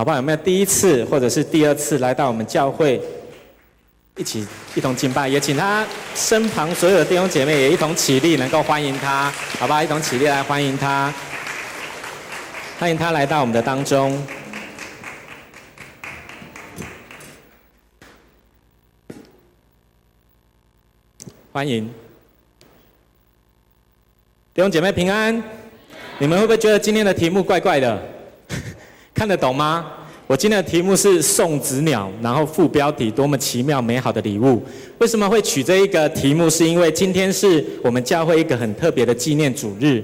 好不好？有没有第一次或者是第二次来到我们教会，一起一同敬拜？也请他身旁所有的弟兄姐妹也一同起立，能够欢迎他，好不好？一同起立来欢迎他，欢迎他来到我们的当中。欢迎弟兄姐妹平安，你们会不会觉得今天的题目怪怪的？看得懂吗？我今天的题目是送子鸟，然后副标题多么奇妙美好的礼物。为什么会取这一个题目？是因为今天是我们教会一个很特别的纪念主日，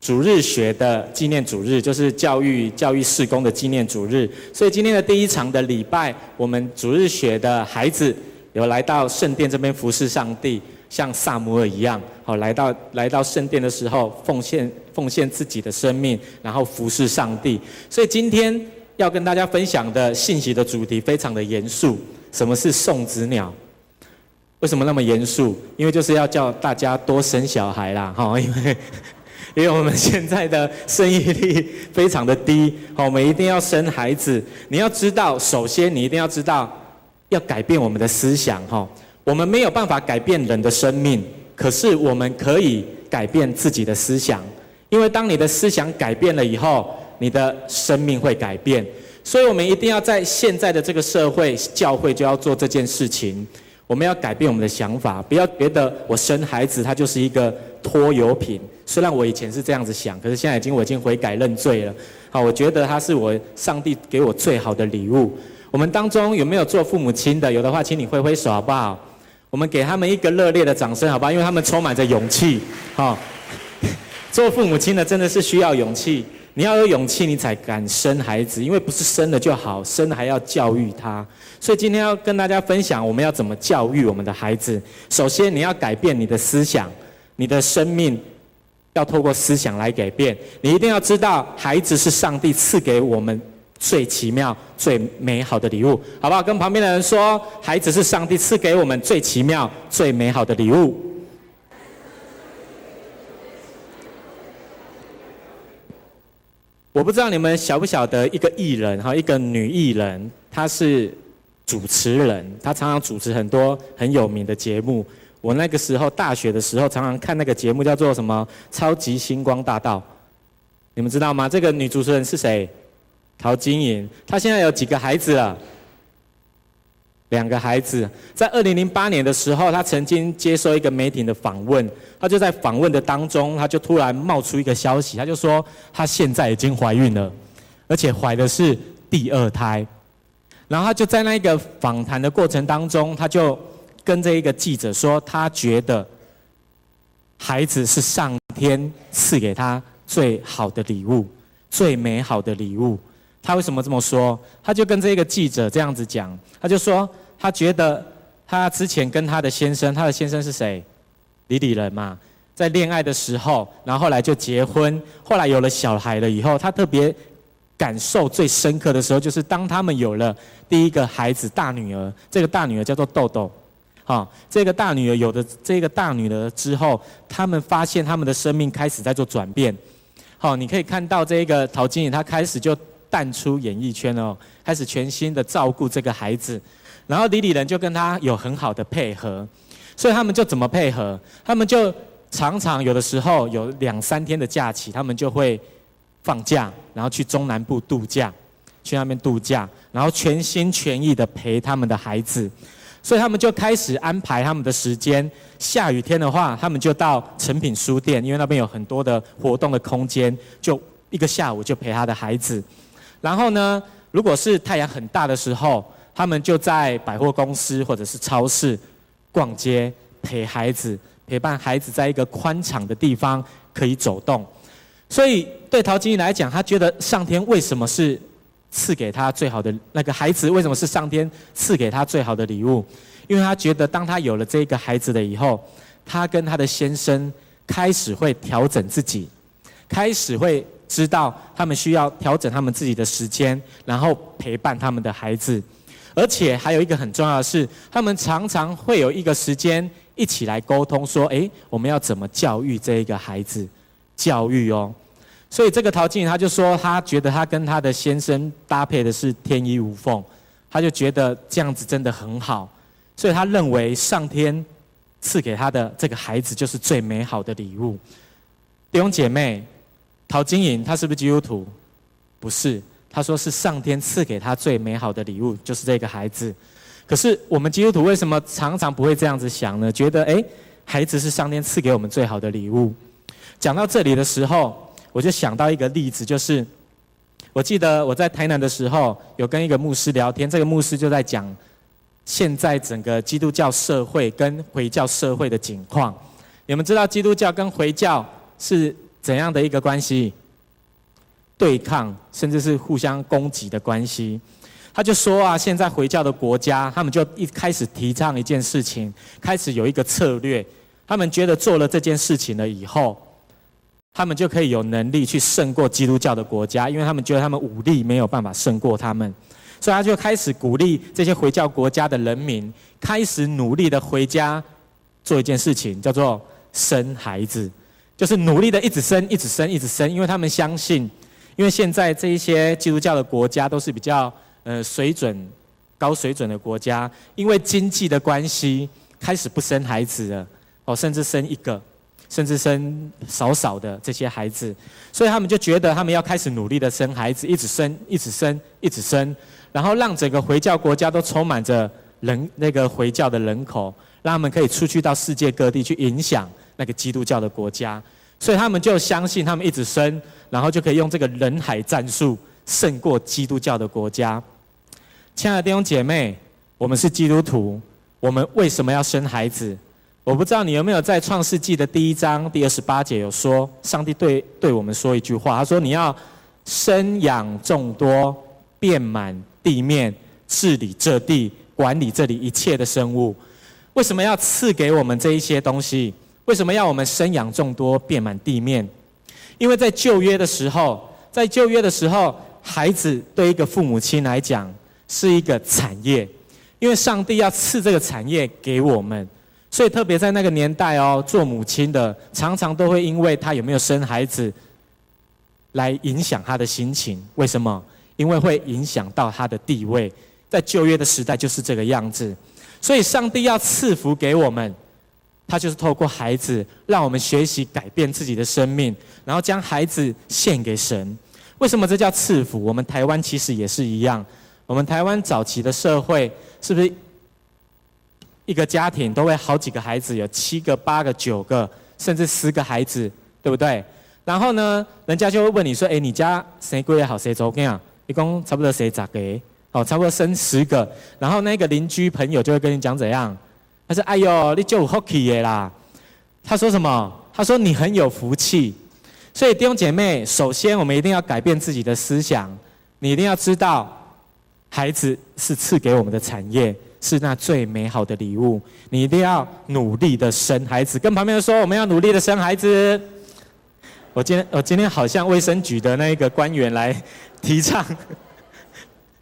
主日学的纪念主日，就是教育教育事工的纪念主日。所以今天的第一场的礼拜，我们主日学的孩子。有来到圣殿这边服侍上帝，像撒母耳一样，好来到来到圣殿的时候，奉献奉献自己的生命，然后服侍上帝。所以今天要跟大家分享的信息的主题非常的严肃。什么是送子鸟？为什么那么严肃？因为就是要叫大家多生小孩啦，哈，因为因为我们现在的生育率非常的低，我们一定要生孩子。你要知道，首先你一定要知道。要改变我们的思想，哈，我们没有办法改变人的生命，可是我们可以改变自己的思想，因为当你的思想改变了以后，你的生命会改变。所以，我们一定要在现在的这个社会，教会就要做这件事情。我们要改变我们的想法，不要觉得我生孩子他就是一个拖油瓶。虽然我以前是这样子想，可是现在已经我已经悔改认罪了。好，我觉得他是我上帝给我最好的礼物。我们当中有没有做父母亲的？有的话，请你挥挥手好不好？我们给他们一个热烈的掌声好不好？因为他们充满着勇气。哈，做父母亲的真的是需要勇气。你要有勇气，你才敢生孩子。因为不是生了就好，生了还要教育他。所以今天要跟大家分享，我们要怎么教育我们的孩子。首先，你要改变你的思想，你的生命要透过思想来改变。你一定要知道，孩子是上帝赐给我们。最奇妙、最美好的礼物，好不好？跟旁边的人说，孩子是上帝赐给我们最奇妙、最美好的礼物。我不知道你们晓不晓得一个艺人哈，一个女艺人，她是主持人，她常常主持很多很有名的节目。我那个时候大学的时候，常常看那个节目，叫做什么《超级星光大道》，你们知道吗？这个女主持人是谁？陶晶莹，她现在有几个孩子了？两个孩子。在二零零八年的时候，她曾经接受一个媒体的访问，她就在访问的当中，她就突然冒出一个消息，她就说她现在已经怀孕了，而且怀的是第二胎。然后她就在那一个访谈的过程当中，她就跟这一个记者说，她觉得孩子是上天赐给她最好的礼物，最美好的礼物。他为什么这么说？他就跟这个记者这样子讲，他就说他觉得他之前跟他的先生，他的先生是谁？李李仁嘛，在恋爱的时候，然后后来就结婚，后来有了小孩了以后，他特别感受最深刻的时候，就是当他们有了第一个孩子大女儿，这个大女儿叫做豆豆，好，这个大女儿有的这个大女儿之后，他们发现他们的生命开始在做转变，好，你可以看到这一个陶晶莹，她开始就。淡出演艺圈哦，开始全心的照顾这个孩子，然后李李仁就跟他有很好的配合，所以他们就怎么配合？他们就常常有的时候有两三天的假期，他们就会放假，然后去中南部度假，去那边度假，然后全心全意的陪他们的孩子，所以他们就开始安排他们的时间。下雨天的话，他们就到诚品书店，因为那边有很多的活动的空间，就一个下午就陪他的孩子。然后呢，如果是太阳很大的时候，他们就在百货公司或者是超市逛街，陪孩子，陪伴孩子在一个宽敞的地方可以走动。所以对陶晶莹来讲，他觉得上天为什么是赐给他最好的那个孩子？为什么是上天赐给他最好的礼物？因为他觉得，当他有了这个孩子了以后，他跟他的先生开始会调整自己，开始会。知道他们需要调整他们自己的时间，然后陪伴他们的孩子，而且还有一个很重要的是，他们常常会有一个时间一起来沟通，说：“诶，我们要怎么教育这一个孩子？教育哦。”所以这个陶晶莹他就说，他觉得他跟他的先生搭配的是天衣无缝，他就觉得这样子真的很好，所以他认为上天赐给他的这个孩子就是最美好的礼物。弟兄姐妹，陶晶莹他是不是基督徒？不是，他说是上天赐给他最美好的礼物就是这个孩子。可是我们基督徒为什么常常不会这样子想呢？觉得诶，孩子是上天赐给我们最好的礼物。讲到这里的时候，我就想到一个例子，就是我记得我在台南的时候，有跟一个牧师聊天，这个牧师就在讲现在整个基督教社会跟回教社会的景况。你们知道基督教跟回教是怎样的一个关系？对抗，甚至是互相攻击的关系。他就说啊，现在回教的国家，他们就一开始提倡一件事情，开始有一个策略。他们觉得做了这件事情了以后，他们就可以有能力去胜过基督教的国家，因为他们觉得他们武力没有办法胜过他们，所以他就开始鼓励这些回教国家的人民，开始努力的回家做一件事情，叫做生孩子，就是努力的一直生，一直生，一直生，因为他们相信，因为现在这一些基督教的国家都是比较。呃，水准高水准的国家，因为经济的关系，开始不生孩子了，哦，甚至生一个，甚至生少少的这些孩子，所以他们就觉得他们要开始努力的生孩子，一直生，一直生，一直生，然后让整个回教国家都充满着人，那个回教的人口，让他们可以出去到世界各地去影响那个基督教的国家，所以他们就相信他们一直生，然后就可以用这个人海战术胜过基督教的国家。亲爱的弟兄姐妹，我们是基督徒，我们为什么要生孩子？我不知道你有没有在创世纪的第一章第二十八节有说，上帝对对我们说一句话，他说：“你要生养众多，遍满地面，治理这地，管理这里一切的生物。”为什么要赐给我们这一些东西？为什么要我们生养众多，遍满地面？因为在旧约的时候，在旧约的时候，孩子对一个父母亲来讲，是一个产业，因为上帝要赐这个产业给我们，所以特别在那个年代哦，做母亲的常常都会因为他有没有生孩子，来影响他的心情。为什么？因为会影响到他的地位。在旧约的时代就是这个样子，所以上帝要赐福给我们，他就是透过孩子，让我们学习改变自己的生命，然后将孩子献给神。为什么这叫赐福？我们台湾其实也是一样。我们台湾早期的社会，是不是一个家庭都会好几个孩子，有七个、八个、九个，甚至十个孩子，对不对？然后呢，人家就会问你说：“哎，你家谁贵也好，谁走跟啊？一共差不多谁咋个？哦，差不多生十个。”然后那个邻居朋友就会跟你讲怎样？他说：“哎呦，你就有福气的啦。”他说什么？他说你很有福气。所以弟兄姐妹，首先我们一定要改变自己的思想，你一定要知道。孩子是赐给我们的产业，是那最美好的礼物。你一定要努力的生孩子。跟旁边人说，我们要努力的生孩子。我今天我今天好像卫生局的那个官员来提倡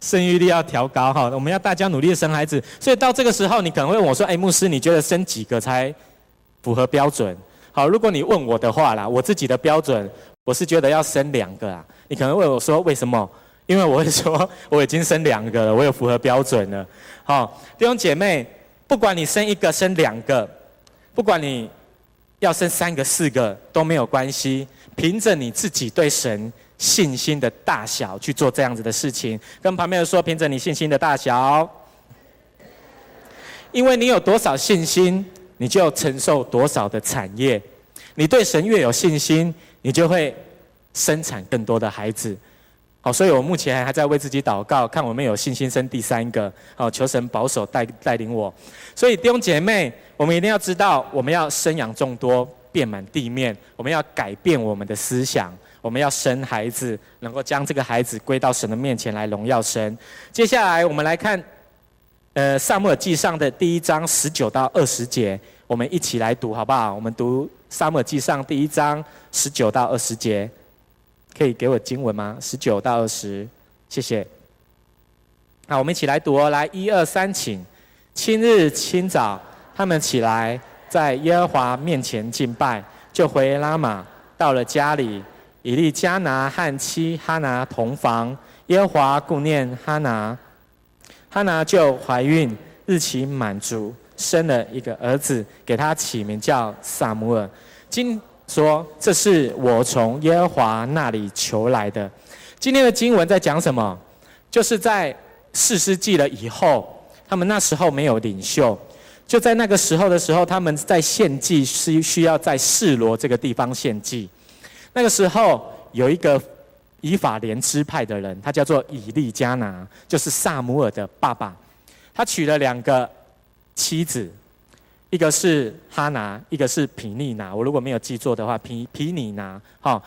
生育率要调高哈，我们要大家努力的生孩子。所以到这个时候，你可能会问我说：“哎，牧师，你觉得生几个才符合标准？”好，如果你问我的话啦，我自己的标准，我是觉得要生两个啊。你可能问我说：“为什么？”因为我会说，我已经生两个了，我有符合标准了。好，弟兄姐妹，不管你生一个、生两个，不管你要生三个、四个都没有关系，凭着你自己对神信心的大小去做这样子的事情。跟旁边人说，凭着你信心的大小，因为你有多少信心，你就承受多少的产业。你对神越有信心，你就会生产更多的孩子。好，所以我目前还在为自己祷告，看我们有信心生第三个。好，求神保守带带领我。所以弟兄姐妹，我们一定要知道，我们要生养众多，遍满地面。我们要改变我们的思想，我们要生孩子，能够将这个孩子归到神的面前来荣耀神。接下来我们来看，呃，撒母耳记上的第一章十九到二十节，我们一起来读好不好？我们读撒母耳记上第一章十九到二十节。可以给我经文吗？十九到二十，谢谢。好我们一起来读哦，来一二三，请。清日清早，他们起来，在耶和华面前敬拜，就回拉玛，到了家里，以利加拿和妻哈拿同房，耶和华顾念哈拿，哈拿就怀孕，日期满足，生了一个儿子，给他起名叫撒母耳。经说这是我从耶和华那里求来的。今天的经文在讲什么？就是在四师记了以后，他们那时候没有领袖，就在那个时候的时候，他们在献祭是需要在示罗这个地方献祭。那个时候有一个以法莲支派的人，他叫做以利加拿，就是撒母耳的爸爸。他娶了两个妻子，一个是哈拿，一个是皮尼拿。我如果没有记错的话，皮皮尼拿。好，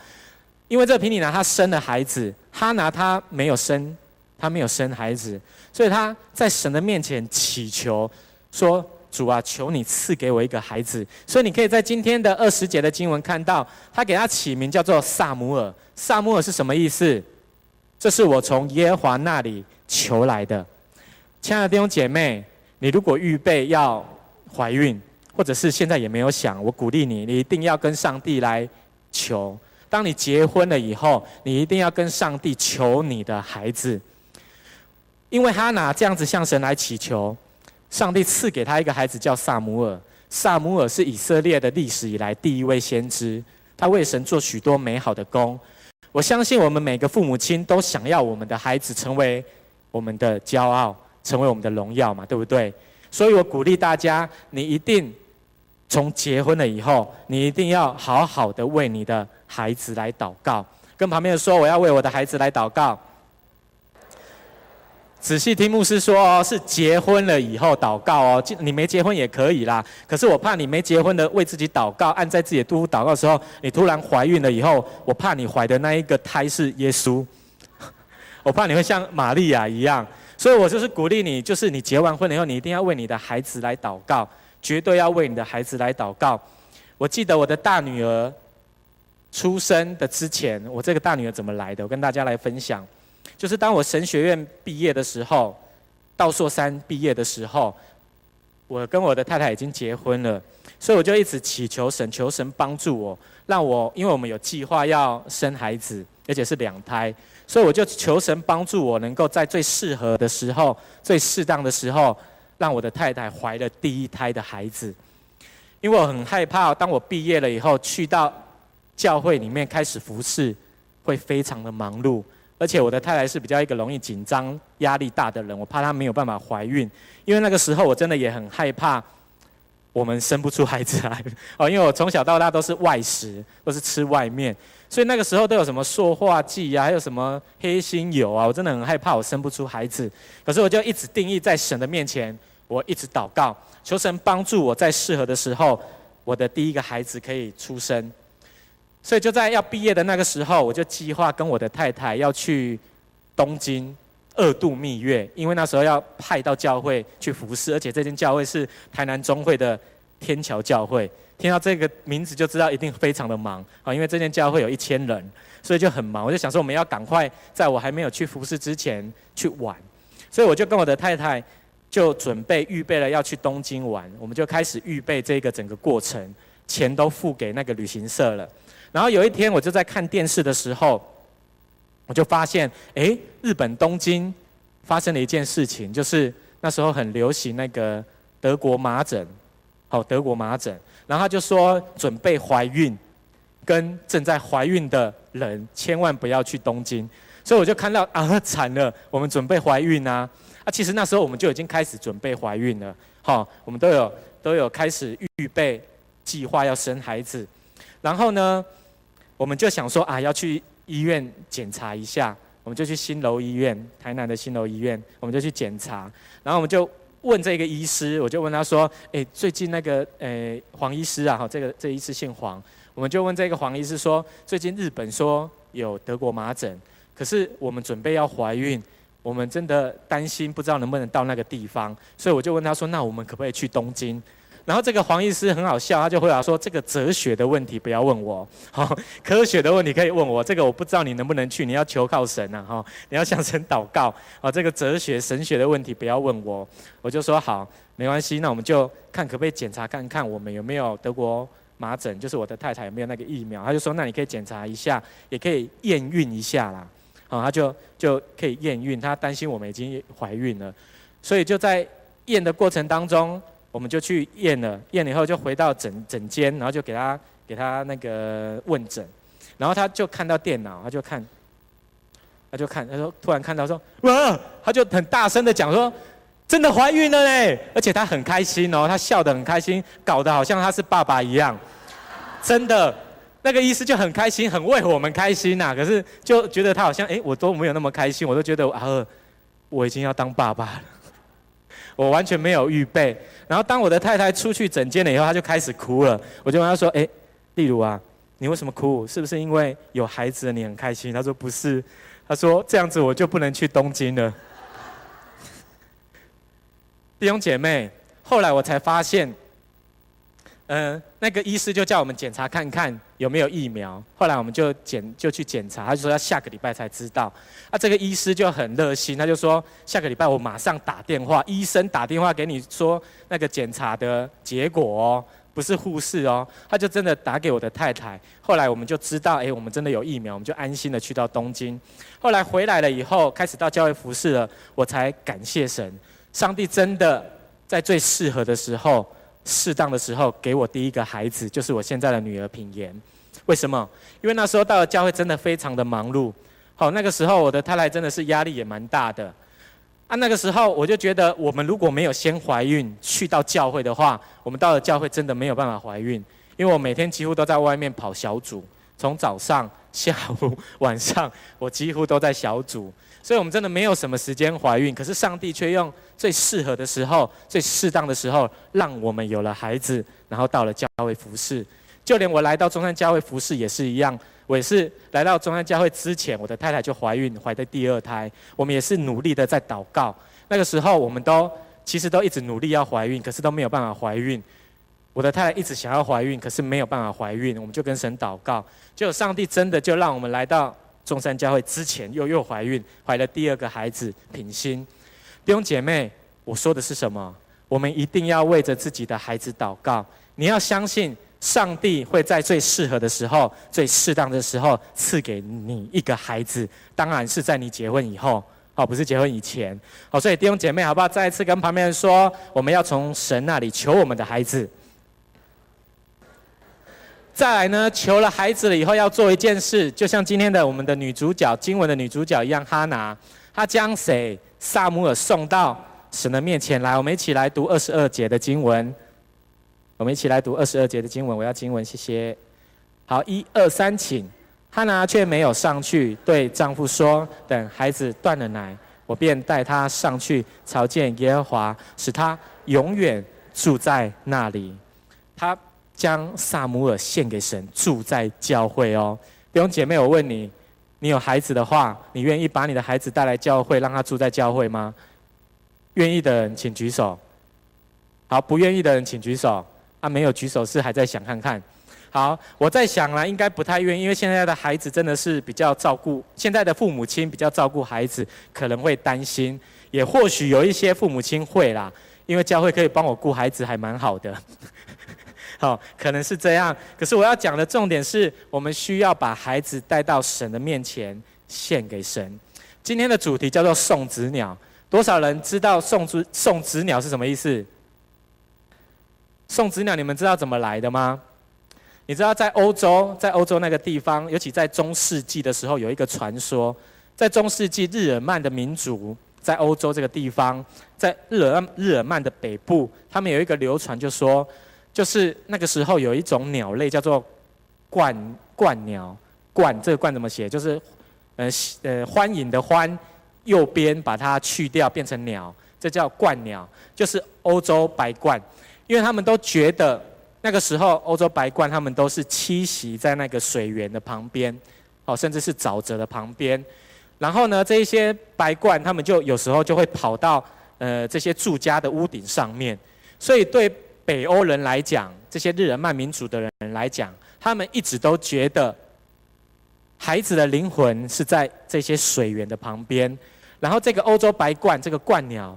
因为这个毗尼拿他生了孩子，哈拿他没有生，他没有生孩子，所以他在神的面前祈求说。主啊，求你赐给我一个孩子。所以你可以在今天的二十节的经文看到，他给他起名叫做撒母耳。撒母耳是什么意思？这是我从耶和华那里求来的。亲爱的弟兄姐妹，你如果预备要怀孕，或者是现在也没有想，我鼓励你，你一定要跟上帝来求。当你结婚了以后，你一定要跟上帝求你的孩子，因为哈拿这样子向神来祈求。上帝赐给他一个孩子叫撒母耳。撒母耳是以色列的历史以来第一位先知，他为神做许多美好的工。我相信我们每个父母亲都想要我们的孩子成为我们的骄傲，成为我们的荣耀嘛，对不对？所以我鼓励大家，你一定从结婚了以后，你一定要好好的为你的孩子来祷告。跟旁边人说，我要为我的孩子来祷告。仔细听牧师说哦，是结婚了以后祷告哦。你没结婚也可以啦，可是我怕你没结婚的为自己祷告，按在自己的肚腹祷告的时候，你突然怀孕了以后，我怕你怀的那一个胎是耶稣，我怕你会像玛利亚一样，所以我就是鼓励你，就是你结完婚了以后，你一定要为你的孩子来祷告，绝对要为你的孩子来祷告。我记得我的大女儿出生的之前，我这个大女儿怎么来的？我跟大家来分享。就是当我神学院毕业的时候，到硕三毕业的时候，我跟我的太太已经结婚了，所以我就一直祈求神，求神帮助我，让我，因为我们有计划要生孩子，而且是两胎，所以我就求神帮助我，能够在最适合的时候、最适当的时候，让我的太太怀了第一胎的孩子。因为我很害怕，当我毕业了以后，去到教会里面开始服侍，会非常的忙碌。而且我的太太是比较一个容易紧张、压力大的人，我怕她没有办法怀孕，因为那个时候我真的也很害怕，我们生不出孩子来哦，因为我从小到大都是外食，都是吃外面，所以那个时候都有什么塑化剂啊，还有什么黑心油啊，我真的很害怕我生不出孩子。可是我就一直定义在神的面前，我一直祷告，求神帮助我在适合的时候，我的第一个孩子可以出生。所以就在要毕业的那个时候，我就计划跟我的太太要去东京二度蜜月，因为那时候要派到教会去服侍，而且这间教会是台南中会的天桥教会。听到这个名字就知道一定非常的忙啊，因为这间教会有一千人，所以就很忙。我就想说，我们要赶快在我还没有去服侍之前去玩，所以我就跟我的太太就准备预备了要去东京玩，我们就开始预备这个整个过程，钱都付给那个旅行社了。然后有一天，我就在看电视的时候，我就发现，哎，日本东京发生了一件事情，就是那时候很流行那个德国麻疹，好，德国麻疹。然后他就说，准备怀孕跟正在怀孕的人千万不要去东京。所以我就看到啊，惨了，我们准备怀孕啊！啊，其实那时候我们就已经开始准备怀孕了，好，我们都有都有开始预备计划要生孩子。然后呢，我们就想说啊，要去医院检查一下，我们就去新楼医院，台南的新楼医院，我们就去检查。然后我们就问这个医师，我就问他说：“诶，最近那个诶黄医师啊，哈，这个这医师姓黄，我们就问这个黄医师说，最近日本说有德国麻疹，可是我们准备要怀孕，我们真的担心不知道能不能到那个地方，所以我就问他说，那我们可不可以去东京？”然后这个黄医师很好笑，他就回答说：“这个哲学的问题不要问我，好，科学的问题可以问我。这个我不知道你能不能去，你要求靠神呐，哈，你要向神祷告。啊，这个哲学神学的问题不要问我。”我就说：“好，没关系，那我们就看可不可以检查看看我们有没有德国麻疹，就是我的太太有没有那个疫苗，他就说那你可以检查一下，也可以验孕一下啦。好，他就就可以验孕，他担心我们已经怀孕了，所以就在验的过程当中，我们就去验了，验了以后就回到诊诊间，然后就给他给他那个问诊，然后他就看到电脑，他就看，他就看，他说突然看到说哇，他就很大声的讲说。真的怀孕了嘞！而且他很开心哦，他笑得很开心，搞得好像他是爸爸一样。真的，那个医师就很开心，很为我们开心呐。可是就觉得他好像，哎，我都没有那么开心，我都觉得啊，我已经要当爸爸了，我完全没有预备。然后当我的太太出去诊间了以后，她就开始哭了。我就问她说：“哎，例如啊，你为什么哭？是不是因为有孩子你很开心？”她说：“不是。”她说：“这样子我就不能去东京了。”弟兄姐妹，后来我才发现，嗯、那个医师就叫我们检查看看有没有疫苗。后来我们就检就去检查，他就说要下个礼拜才知道。啊，这个医师就很热心，他就说下个礼拜我马上打电话，医生打电话给你说那个检查的结果哦，不是护士哦。他就真的打给我的太太。后来我们就知道，哎，我们真的有疫苗，我们就安心的去到东京。后来回来了以后，开始到教会服侍了，我才感谢神。上帝真的在最适合的时候、适当的时候给我第一个孩子，就是我现在的女儿品言。为什么？因为那时候到了教会真的非常的忙碌。好，那个时候我的太太真的是压力也蛮大的。啊，那个时候我就觉得，我们如果没有先怀孕去到教会的话，我们到了教会真的没有办法怀孕，因为我每天几乎都在外面跑小组，从早上、下午、晚上，我几乎都在小组。所以我们真的没有什么时间怀孕，可是上帝却用最适合的时候、最适当的时候，让我们有了孩子，然后到了教会服侍。就连我来到中山教会服侍也是一样，我也是来到中山教会之前，我的太太就怀孕，怀的第二胎。我们也是努力的在祷告。那个时候我们都其实都一直努力要怀孕，可是都没有办法怀孕。我的太太一直想要怀孕，可是没有办法怀孕，我们就跟神祷告。结果上帝真的就让我们来到。中山教会之前又又怀孕，怀了第二个孩子品心。弟兄姐妹，我说的是什么？我们一定要为着自己的孩子祷告。你要相信上帝会在最适合的时候、最适当的时候赐给你一个孩子。当然是在你结婚以后，哦，不是结婚以前。好，所以弟兄姐妹，好不好？再一次跟旁边人说，我们要从神那里求我们的孩子。再来呢，求了孩子了以后，要做一件事，就像今天的我们的女主角经文的女主角一样，哈拿，她将谁撒母耳送到神的面前来。我们一起来读二十二节的经文。我们一起来读二十二节的经文。我要经文，谢谢。好，一二三，请。哈拿却没有上去，对丈夫说：“等孩子断了奶，我便带他上去朝见耶和华，使他永远住在那里。”他。将撒母耳献给神，住在教会哦。弟兄姐妹，我问你，你有孩子的话，你愿意把你的孩子带来教会，让他住在教会吗？愿意的人请举手。好，不愿意的人请举手。啊，没有举手是还在想看看。好，我在想啦，应该不太愿意，因为现在的孩子真的是比较照顾，现在的父母亲比较照顾孩子，可能会担心。也或许有一些父母亲会啦，因为教会可以帮我顾孩子，还蛮好的。好，可能是这样。可是我要讲的重点是，我们需要把孩子带到神的面前，献给神。今天的主题叫做送子鸟。多少人知道送子送子鸟是什么意思？送子鸟，你们知道怎么来的吗？你知道在欧洲，在欧洲那个地方，尤其在中世纪的时候，有一个传说，在中世纪日耳曼的民族，在欧洲这个地方，在日耳日耳曼的北部，他们有一个流传，就说。就是那个时候有一种鸟类叫做鸛鸛鸟，鸛这个鸛怎么写？就是呃呃欢迎的欢，右边把它去掉变成鸟，这叫鸛鸟，就是欧洲白鸛，因为他们都觉得那个时候欧洲白鸛他们都是栖息在那个水源的旁边，哦，甚至是沼泽的旁边，然后呢，这一些白鸛他们就有时候就会跑到呃这些住家的屋顶上面，所以对。北欧人来讲，这些日耳曼民族的人来讲，他们一直都觉得孩子的灵魂是在这些水源的旁边。然后这个欧洲白鹳，这个鹳鸟，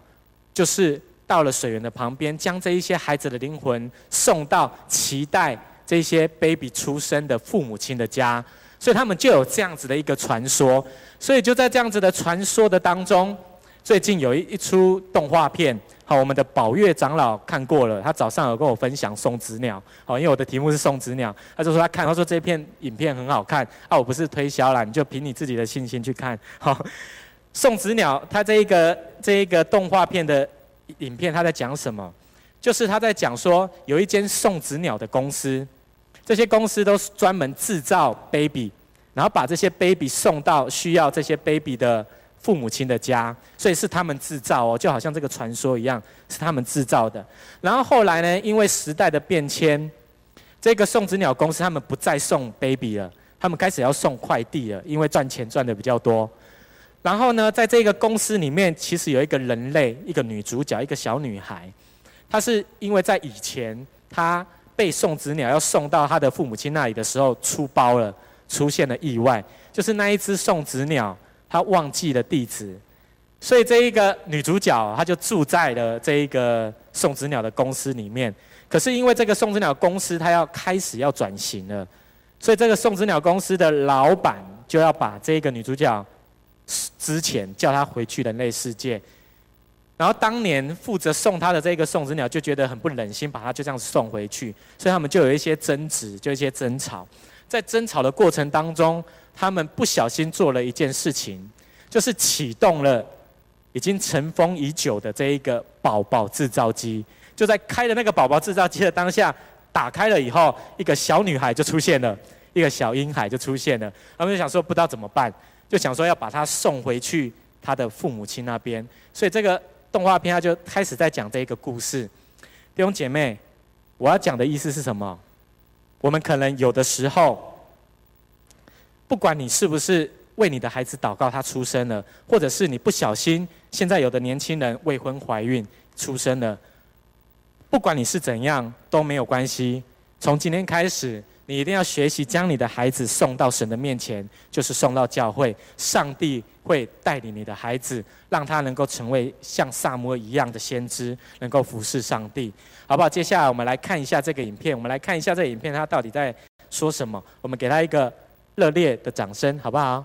就是到了水源的旁边，将这一些孩子的灵魂送到期待这些 baby 出生的父母亲的家，所以他们就有这样子的一个传说。所以就在这样子的传说的当中，最近有一一出动画片，好，我们的宝月长老看过了，他早上有跟我分享送子鸟，好，因为我的题目是送子鸟，他就说他看，他说这片影片很好看，啊，我不是推销啦，你就凭你自己的信心去看，好，送子鸟，他这一个这一个动画片的影片，他在讲什么？就是他在讲说，有一间送子鸟的公司，这些公司都是专门制造 baby，然后把这些 baby 送到需要这些 baby 的父母亲的家，所以是他们制造哦，就好像这个传说一样，是他们制造的。然后后来呢，因为时代的变迁，这个送子鸟公司他们不再送 baby 了，他们开始要送快递了，因为赚钱赚得比较多。然后呢，在这个公司里面，其实有一个人类，一个女主角，一个小女孩。她是因为在以前，她被送子鸟要送到她的父母亲那里的时候出包了，出现了意外，就是那一只送子鸟，他忘记了地址，所以这一个女主角，她就住在了这一个送子鸟的公司里面。可是因为这个送子鸟公司，它要开始要转型了，所以这个送子鸟公司的老板就要把这个女主角之前叫她回去人类世界。然后当年负责送她的这个送子鸟就觉得很不忍心把她就这样送回去，所以他们就有一些争执，就一些争吵。在争吵的过程当中，他们不小心做了一件事情，就是启动了已经尘封已久的这一个宝宝制造机。就在开的那个宝宝制造机的当下，打开了以后，一个小女孩就出现了，一个小婴孩就出现了。他们就想说不知道怎么办，就想说要把她送回去他的父母亲那边。所以这个。动画片它就开始在讲这一个故事，弟兄姐妹，我要讲的意思是什么？我们可能有的时候，不管你是不是为你的孩子祷告，他出生了，或者是你不小心，现在有的年轻人未婚怀孕出生了，不管你是怎样都没有关系。从今天开始。你一定要学习将你的孩子送到神的面前，就是送到教会。上帝会带领你的孩子，让他能够成为像撒摩一样的先知，能够服侍上帝，好不好？接下来我们来看一下这个影片，我们来看一下这个影片，它到底在说什么？我们给他一个热烈的掌声，好不好？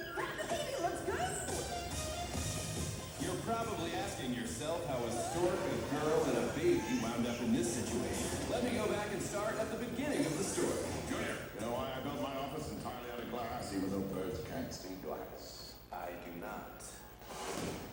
asking yourself how a stork, a girl, and a baby wound up in this situation. Let me go back and start at the beginning of the story. Junior, you know why I built my office entirely out of glass, even though birds can't see glass? I do not.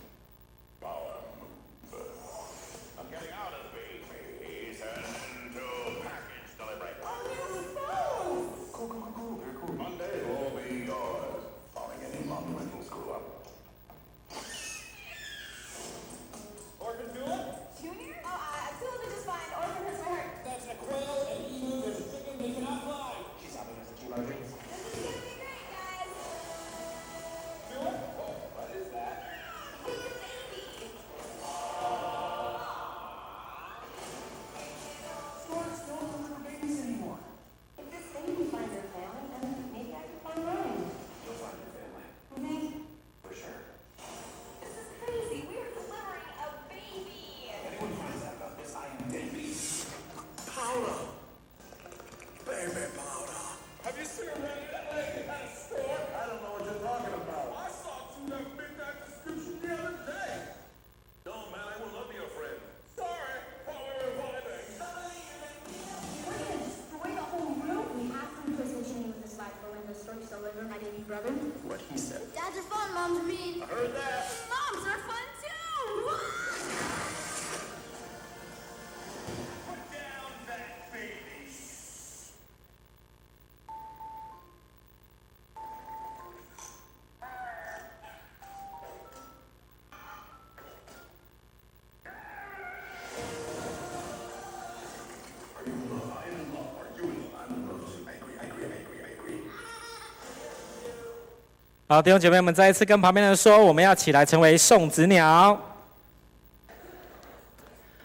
好，弟兄姐妹们，再一次跟旁边的人说，我们要起来成为送子鸟。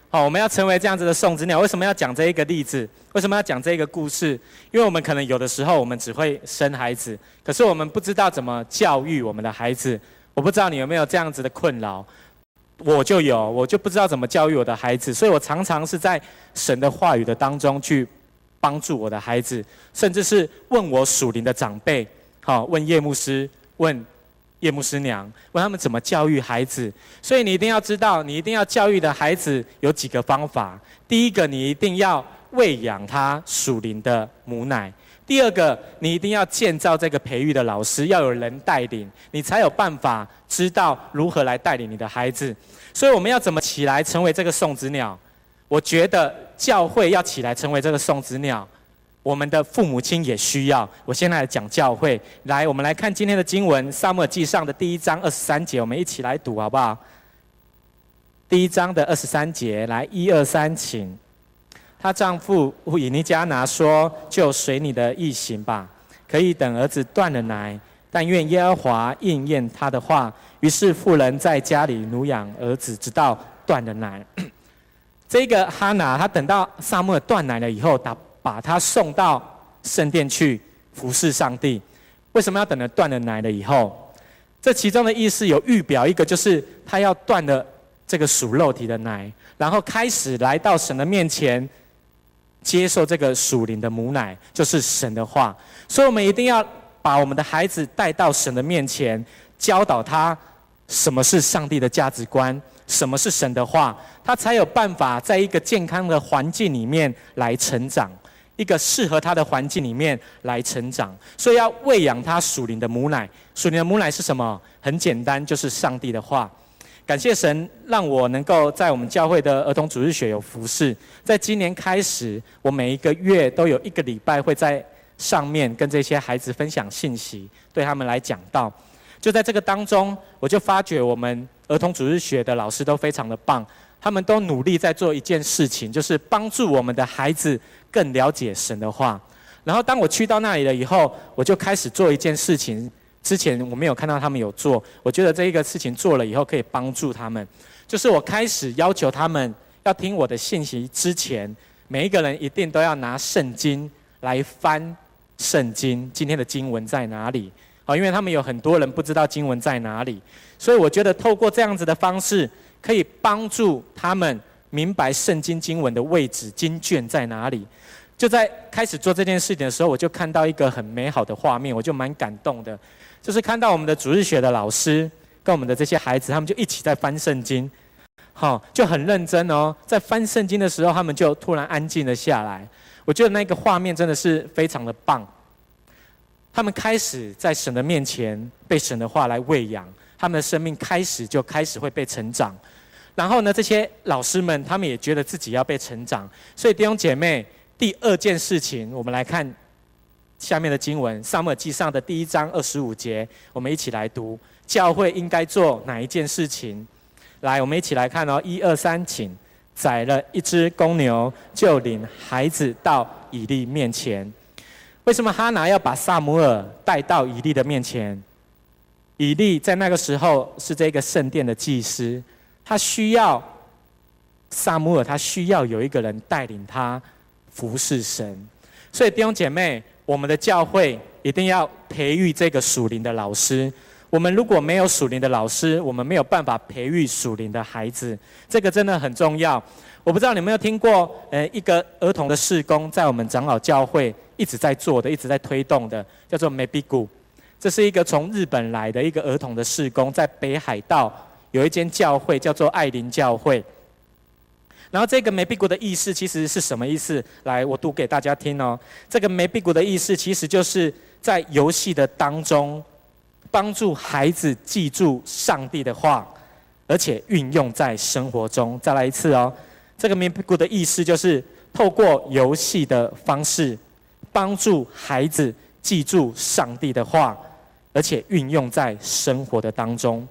好，我们要成为这样子的送子鸟。为什么要讲这一个例子？为什么要讲这个故事？因为我们可能有的时候，我们只会生孩子，可是我们不知道怎么教育我们的孩子。我不知道你有没有这样子的困扰，我就有，我就不知道怎么教育我的孩子，所以我常常是在神的话语的当中去帮助我的孩子，甚至是问我属灵的长辈，好，问叶牧师。问叶牧师娘，问他们怎么教育孩子。所以你一定要知道，你一定要教育的孩子有几个方法。第一个，你一定要喂养他属灵的母奶；第二个，你一定要建造这个培育的老师，要有人带领，你才有办法知道如何来带领你的孩子。所以我们要怎么起来成为这个送子鸟？我觉得教会要起来成为这个送子鸟。我们的父母亲也需要。我现在来讲教会，来，我们来看今天的经文《撒母耳记上》的第一章二十三节，我们一起来读好不好？第一章的二十三节，来，一二三，请。她丈夫以尼迦拿说：“就随你的意行吧，可以等儿子断了奶，但愿耶和华应验他的话。”于是妇人在家里乳养儿子，直到断了奶。这个哈拿，她等到撒母耳断奶了以后，打。把他送到圣殿去服侍上帝，为什么要等着断了奶了以后？这其中的意思有预表一个，就是他要断了这个属肉体的奶，然后开始来到神的面前，接受这个属灵的母奶，就是神的话。所以，我们一定要把我们的孩子带到神的面前，教导他什么是上帝的价值观，什么是神的话，他才有办法在一个健康的环境里面来成长。一个适合他的环境里面来成长，所以要喂养他属灵的母奶。属灵的母奶是什么？很简单，就是上帝的话。感谢神，让我能够在我们教会的儿童主日学有服侍。在今年开始，我每一个月都有一个礼拜会在上面跟这些孩子分享信息，对他们来讲道。就在这个当中，我就发觉我们儿童主日学的老师都非常的棒，他们都努力在做一件事情，就是帮助我们的孩子。更了解神的话，然后当我去到那里了以后，我就开始做一件事情。之前我没有看到他们有做，我觉得这一个事情做了以后可以帮助他们。就是我开始要求他们要听我的信息之前，每一个人一定都要拿圣经来翻圣经，今天的经文在哪里？好，因为他们有很多人不知道经文在哪里，所以我觉得透过这样子的方式，可以帮助他们。明白圣经经文的位置，经卷在哪里？就在开始做这件事情的时候，我就看到一个很美好的画面，我就蛮感动的。就是看到我们的主日学的老师跟我们的这些孩子，他们就一起在翻圣经，好，就很认真哦。在翻圣经的时候，他们就突然安静了下来。我觉得那个画面真的是非常的棒。他们开始在神的面前被神的话来喂养，他们的生命开始就开始会被成长。然后呢，这些老师们他们也觉得自己要被成长，所以弟兄姐妹，第二件事情，我们来看下面的经文，《撒母耳记上》的第一章二十五节，我们一起来读。教会应该做哪一件事情？来，我们一起来看哦，一二三，请。宰了一只公牛，就领孩子到以利面前。为什么哈拿要把撒母耳带到以利的面前？以利在那个时候是这个圣殿的祭司。他需要撒母耳，他需要有一个人带领他服侍神。所以弟兄姐妹，我们的教会一定要培育这个属灵的老师。我们如果没有属灵的老师，我们没有办法培育属灵的孩子。这个真的很重要。我不知道你有没有听过，呃，一个儿童的事工，在我们长老教会一直在做的，一直在推动的，叫做 Maybe Gu。这是一个从日本来的一个儿童的事工，在北海道。有一间教会叫做爱灵教会，然后这个梅比古的意思其实是什么意思？来，我读给大家听哦。这个梅比古的意思其实就是在游戏的当中，帮助孩子记住上帝的话，而且运用在生活中。再来一次哦，这个梅比古的意思就是透过游戏的方式，帮助孩子记住上帝的话，而且运用在生活的当中。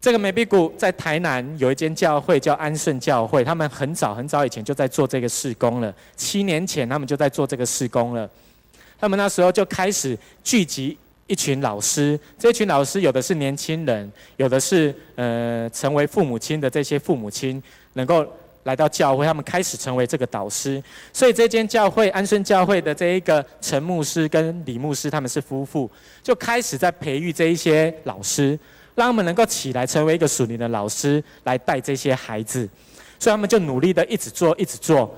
这个美比谷在台南有一间教会叫安顺教会，他们很早很早以前就在做这个事工了。七年前他们就在做这个事工了。他们那时候就开始聚集一群老师，这群老师有的是年轻人，有的是呃成为父母亲的这些父母亲，能够来到教会，他们开始成为这个导师。所以这间教会安顺教会的这一个陈牧师跟李牧师，他们是夫妇，就开始在培育这一些老师，让他们能够起来成为一个属灵的老师，来带这些孩子。所以他们就努力的一直做，一直做。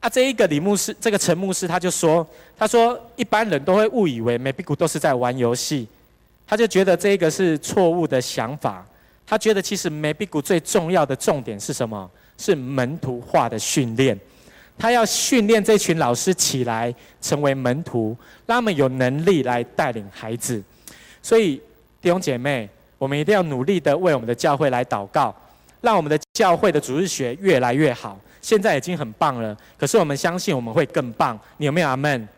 啊，这一个李牧师，这个陈牧师，他就说：“他说一般人都会误以为美比谷都是在玩游戏，他就觉得这个是错误的想法。他觉得其实美比谷最重要的重点是什么？是门徒化的训练。他要训练这群老师起来成为门徒，让他们有能力来带领孩子。所以弟兄姐妹，我们一定要努力的为我们的教会来祷告，让我们的教会的主日学越来越好。”现在已经很棒了，可是我们相信我们会更棒。你有没有阿门？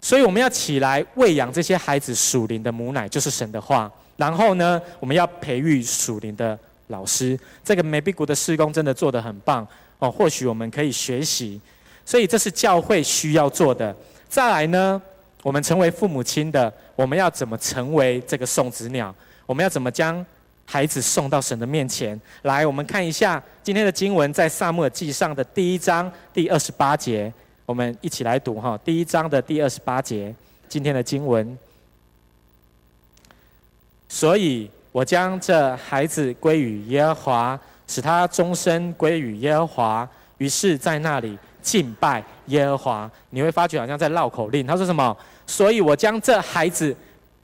所以我们要起来喂养这些孩子属灵的母奶，就是神的话。然后呢，我们要培育属灵的老师。这个美比谷的施工真的做得很棒哦，或许我们可以学习。所以这是教会需要做的。再来呢，我们成为父母亲的，我们要怎么成为这个送子鸟？我们要怎么将？孩子送到神的面前来，我们看一下今天的经文，在撒母耳记上的第一章第二十八节，我们一起来读哈。第一章的第二十八节，今天的经文。所以我将这孩子归与耶和华，使他终身归于耶和华。于是，在那里敬拜耶和华。你会发觉好像在绕口令。他说什么？所以我将这孩子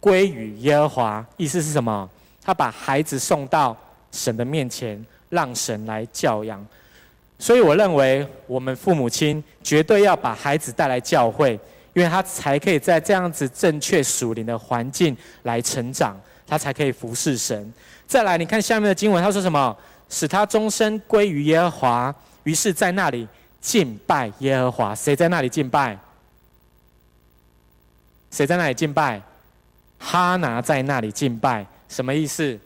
归于耶和华，意思是什么？他把孩子送到神的面前，让神来教养。所以我认为，我们父母亲绝对要把孩子带来教会，因为他才可以在这样子正确属灵的环境来成长，他才可以服侍神。再来，你看下面的经文，他说什么？使他终身归于耶和华，于是在那里敬拜耶和华。谁在那里敬拜？谁在那里敬拜？哈拿在那里敬拜。什么意思？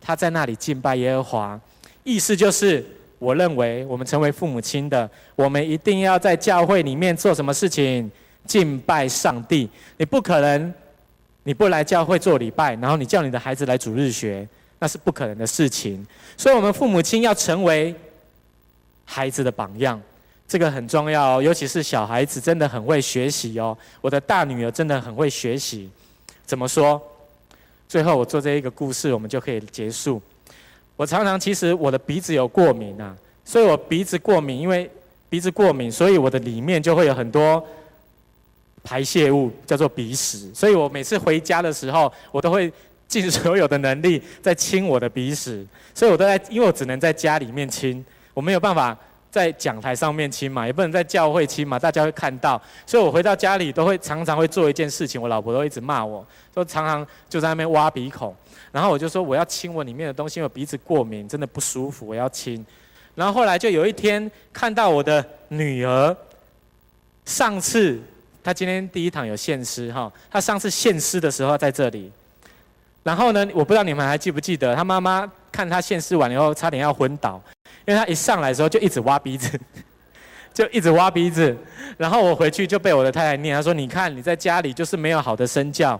他在那里敬拜耶和华，意思就是，我认为我们成为父母亲的，我们一定要在教会里面做什么事情？敬拜上帝。你不可能，你不来教会做礼拜，然后你叫你的孩子来主日学，那是不可能的事情。所以，我们父母亲要成为孩子的榜样，这个很重要哦。尤其是小孩子，真的很会学习哦。我的大女儿真的很会学习，怎么说？最后，我做这一个故事，我们就可以结束。我常常其实我的鼻子有过敏啊，所以我鼻子过敏，因为鼻子过敏，所以我的里面就会有很多排泄物，叫做鼻屎。所以我每次回家的时候，我都会尽所有的能力在清我的鼻屎。所以我都在，因为我只能在家里面清，我没有办法。在讲台上面亲嘛，也不能在教会亲嘛，大家会看到，所以我回到家里都会常常会做一件事情，我老婆都一直骂我，说常常就在那边挖鼻孔，然后我就说我要亲我里面的东西，因为我鼻子过敏，真的不舒服，我要亲。然后后来就有一天看到我的女儿，上次她今天第一堂有献诗哈，她上次献诗的时候在这里，然后呢，我不知道你们还记不记得，她妈妈看她献诗完以后差点要昏倒。因为他一上来的时候就一直挖鼻子，就一直挖鼻子，然后我回去就被我的太太念，她说：“你看你在家里就是没有好的身教，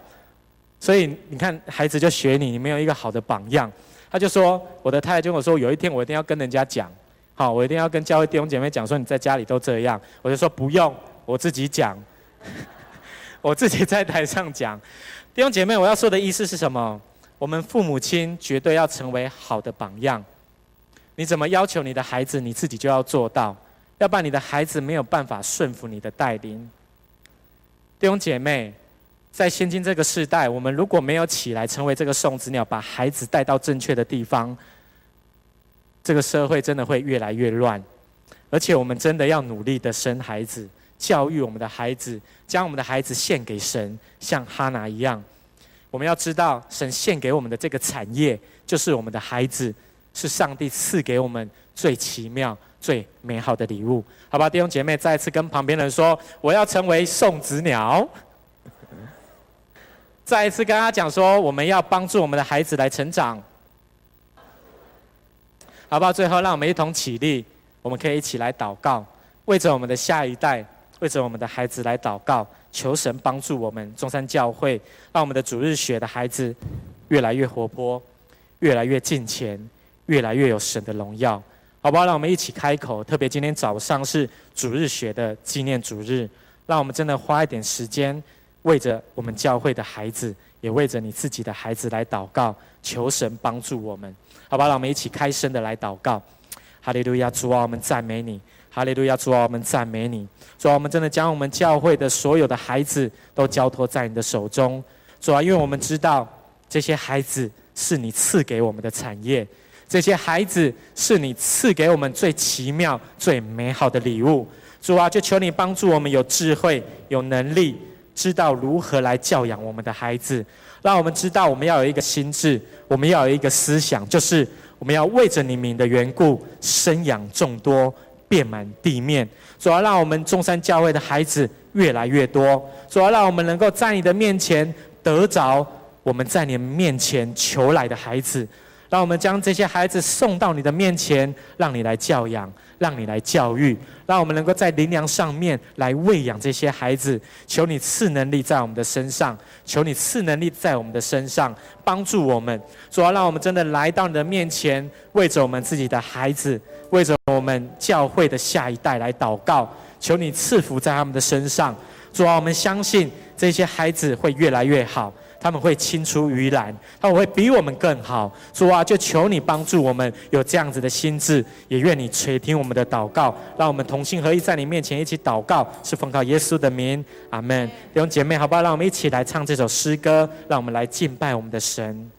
所以你看孩子就学你，你没有一个好的榜样。”他就说：“我的太太跟我说，有一天我一定要跟人家讲，好，我一定要跟教会弟兄姐妹讲说你在家里都这样。”我就说：“不用，我自己讲，我自己在台上讲。”弟兄姐妹，我要说的意思是什么？我们父母亲绝对要成为好的榜样。你怎么要求你的孩子，你自己就要做到，要不然你的孩子没有办法顺服你的带领。弟兄姐妹，在现今这个时代，我们如果没有起来成为这个送子鸟，把孩子带到正确的地方，这个社会真的会越来越乱。而且我们真的要努力的生孩子，教育我们的孩子，将我们的孩子献给神，像哈拿一样。我们要知道，神献给我们的这个产业，就是我们的孩子。是上帝赐给我们最奇妙、最美好的礼物，好吧，弟兄姐妹，再一次跟旁边人说，我要成为送子鸟。再一次跟他讲说，我们要帮助我们的孩子来成长，好不好？最后，让我们一同起立，我们可以一起来祷告，为着我们的下一代，为着我们的孩子来祷告。求神帮助我们中山教会，让我们的主日学的孩子越来越活泼，越来越进前，越来越有神的荣耀，好不好？让我们一起开口。特别今天早上是主日学的纪念主日，让我们真的花一点时间，为着我们教会的孩子，也为着你自己的孩子来祷告，求神帮助我们，好吧？让我们一起开声的来祷告。哈利路亚，主啊，我们赞美你。哈利路亚，主啊，我们赞美你。主啊，我们真的将我们教会的所有的孩子都交托在你的手中。主啊，因为我们知道这些孩子是你赐给我们的产业，这些孩子是你赐给我们最奇妙、最美好的礼物。主啊，就求你帮助我们有智慧、有能力，知道如何来教养我们的孩子。让我们知道，我们要有一个心智，我们要有一个思想，就是我们要为着你名的缘故，生养众多。遍满地面，主要让我们中山教会的孩子越来越多，主要让我们能够在你的面前得着我们在你面前求来的孩子，让我们将这些孩子送到你的面前，让你来教养，让你来教育，让我们能够在灵粮上面来喂养这些孩子。求你赐能力在我们的身上，求你赐能力在我们的身上，帮助我们，主要让我们真的来到你的面前，为着我们自己的孩子。为着我们教会的下一代来祷告，求你赐福在他们的身上。主啊，我们相信这些孩子会越来越好，他们会青出于蓝，他们会比我们更好。主啊，就求你帮助我们有这样子的心智，也愿你垂听我们的祷告，让我们同心合一在你面前一起祷告，是奉靠耶稣的名，阿门。弟兄姐妹，好不好？让我们一起来唱这首诗歌，让我们来敬拜我们的神。